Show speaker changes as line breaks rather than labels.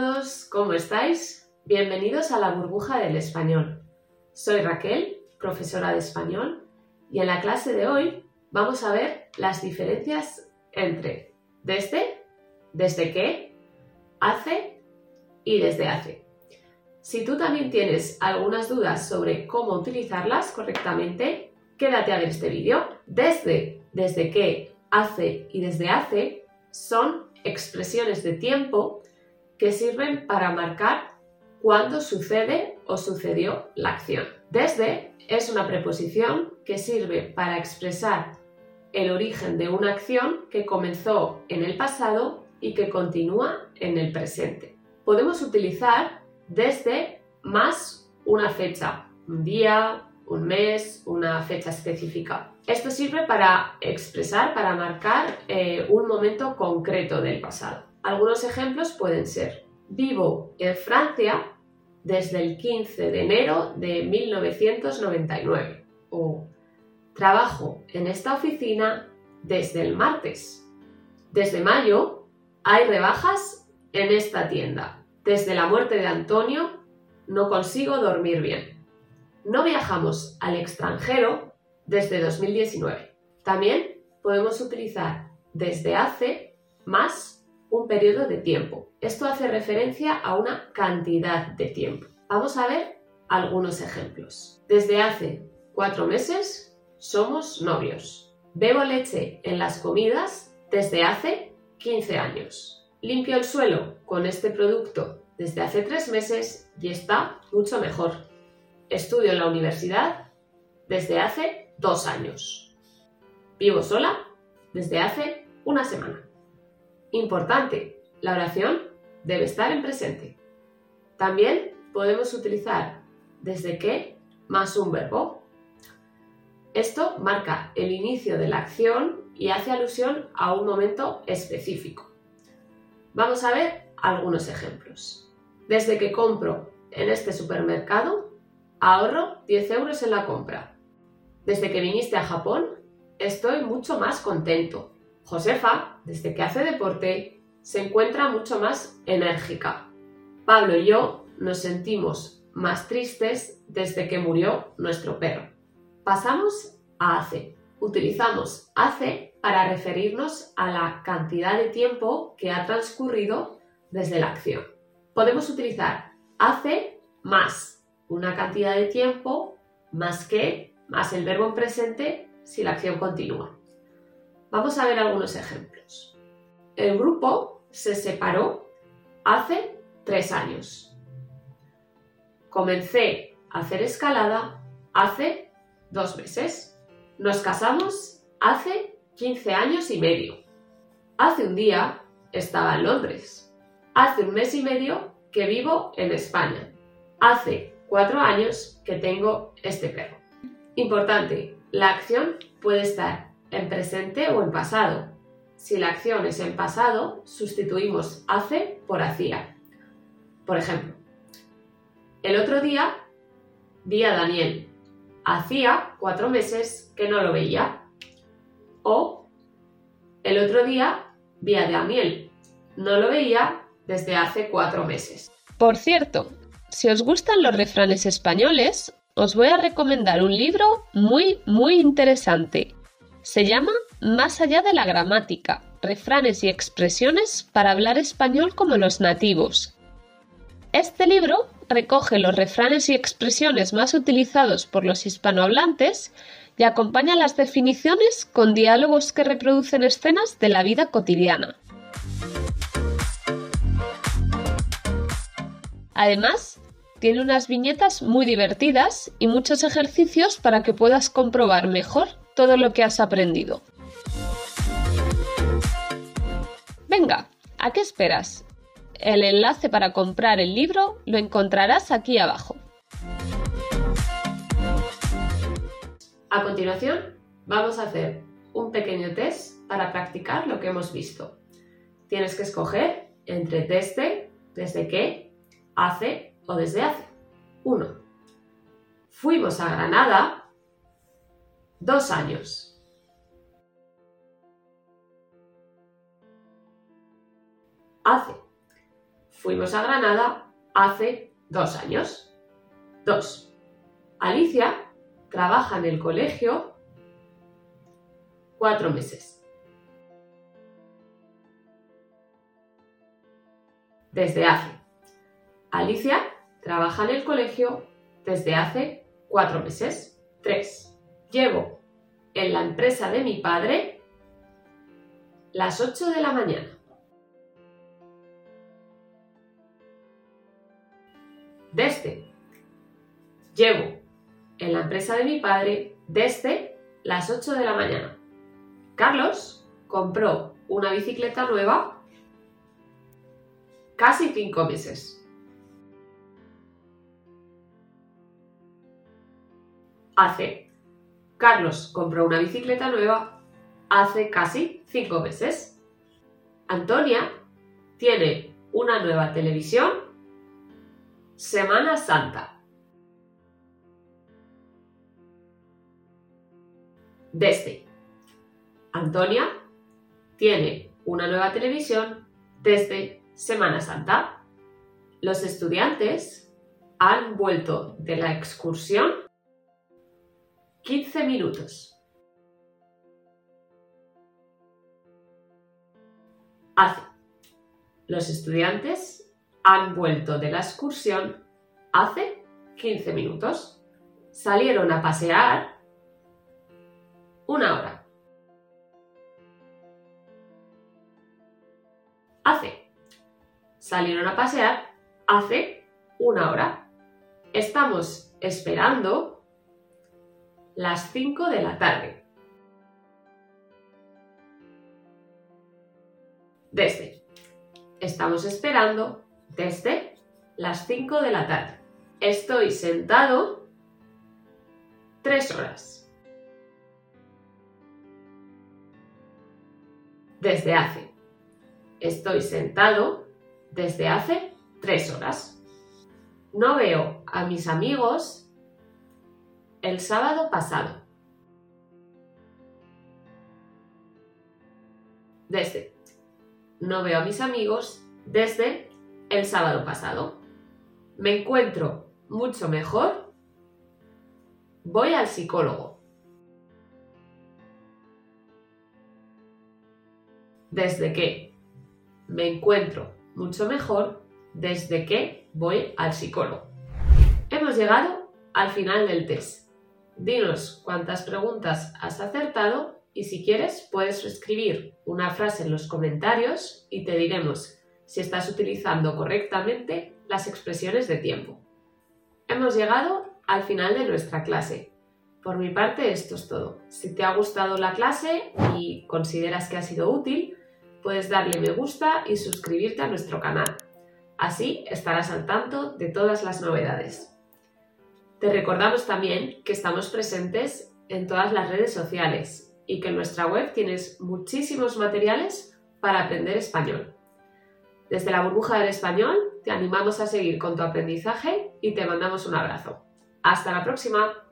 todos, ¿cómo estáis? Bienvenidos a la burbuja del español. Soy Raquel, profesora de español, y en la clase de hoy vamos a ver las diferencias entre desde, desde qué, hace y desde hace. Si tú también tienes algunas dudas sobre cómo utilizarlas correctamente, quédate a ver este vídeo. Desde, desde qué, hace y desde hace son expresiones de tiempo que sirven para marcar cuándo sucede o sucedió la acción. Desde es una preposición que sirve para expresar el origen de una acción que comenzó en el pasado y que continúa en el presente. Podemos utilizar desde más una fecha, un día, un mes, una fecha específica. Esto sirve para expresar, para marcar eh, un momento concreto del pasado. Algunos ejemplos pueden ser, vivo en Francia desde el 15 de enero de 1999 o trabajo en esta oficina desde el martes. Desde mayo hay rebajas en esta tienda. Desde la muerte de Antonio no consigo dormir bien no viajamos al extranjero desde 2019. También podemos utilizar desde hace más un periodo de tiempo. Esto hace referencia a una cantidad de tiempo. Vamos a ver algunos ejemplos. Desde hace cuatro meses somos novios. Bebo leche en las comidas desde hace 15 años. Limpio el suelo con este producto desde hace tres meses y está mucho mejor. Estudio en la universidad desde hace dos años. Vivo sola desde hace una semana. Importante, la oración debe estar en presente. También podemos utilizar desde que más un verbo. Esto marca el inicio de la acción y hace alusión a un momento específico. Vamos a ver algunos ejemplos. Desde que compro en este supermercado, Ahorro 10 euros en la compra. Desde que viniste a Japón, estoy mucho más contento. Josefa, desde que hace deporte, se encuentra mucho más enérgica. Pablo y yo nos sentimos más tristes desde que murió nuestro perro. Pasamos a hace. Utilizamos hace para referirnos a la cantidad de tiempo que ha transcurrido desde la acción. Podemos utilizar hace más una cantidad de tiempo más que, más el verbo en presente si la acción continúa. Vamos a ver algunos ejemplos. El grupo se separó hace tres años. Comencé a hacer escalada hace dos meses. Nos casamos hace 15 años y medio. Hace un día estaba en Londres. Hace un mes y medio que vivo en España. Hace cuatro años que tengo este perro. Importante, la acción puede estar en presente o en pasado. Si la acción es en pasado, sustituimos hace por hacía. Por ejemplo, el otro día vi a Daniel. Hacía cuatro meses que no lo veía. O el otro día vi a Daniel. No lo veía desde hace cuatro meses.
Por cierto, si os gustan los refranes españoles, os voy a recomendar un libro muy, muy interesante. Se llama Más allá de la gramática, refranes y expresiones para hablar español como los nativos. Este libro recoge los refranes y expresiones más utilizados por los hispanohablantes y acompaña las definiciones con diálogos que reproducen escenas de la vida cotidiana. Además, tiene unas viñetas muy divertidas y muchos ejercicios para que puedas comprobar mejor todo lo que has aprendido. Venga, ¿a qué esperas? El enlace para comprar el libro lo encontrarás aquí abajo.
A continuación, vamos a hacer un pequeño test para practicar lo que hemos visto. Tienes que escoger entre desde, desde qué, hace o desde hace. 1. Fuimos a Granada dos años. Hace. fuimos a Granada hace dos años. 2. Alicia trabaja en el colegio cuatro meses. Desde hace. Alicia trabaja en el colegio desde hace cuatro meses. 3. Llevo en la empresa de mi padre las 8 de la mañana. Desde. Llevo en la empresa de mi padre desde las 8 de la mañana. Carlos compró una bicicleta nueva casi 5 meses. Hace. Carlos compró una bicicleta nueva hace casi 5 meses. Antonia tiene una nueva televisión Semana Santa. desde. Antonia tiene una nueva televisión desde Semana Santa. Los estudiantes han vuelto de la excursión 15 minutos. Hace. Los estudiantes han vuelto de la excursión hace 15 minutos. Salieron a pasear una hora. Hace. Salieron a pasear hace una hora. Estamos esperando las 5 de la tarde. Desde. Estamos esperando desde las 5 de la tarde. Estoy sentado tres horas. desde hace. Estoy sentado desde hace tres horas. No veo a mis amigos el sábado pasado. Desde. No veo a mis amigos desde el sábado pasado. Me encuentro mucho mejor. Voy al psicólogo. desde que me encuentro mucho mejor, desde que voy al psicólogo. Hemos llegado al final del test. Dinos cuántas preguntas has acertado y si quieres puedes escribir una frase en los comentarios y te diremos si estás utilizando correctamente las expresiones de tiempo. Hemos llegado al final de nuestra clase. Por mi parte esto es todo. Si te ha gustado la clase y consideras que ha sido útil, puedes darle me gusta y suscribirte a nuestro canal. Así estarás al tanto de todas las novedades. Te recordamos también que estamos presentes en todas las redes sociales y que en nuestra web tienes muchísimos materiales para aprender español. Desde la burbuja del español te animamos a seguir con tu aprendizaje y te mandamos un abrazo. Hasta la próxima.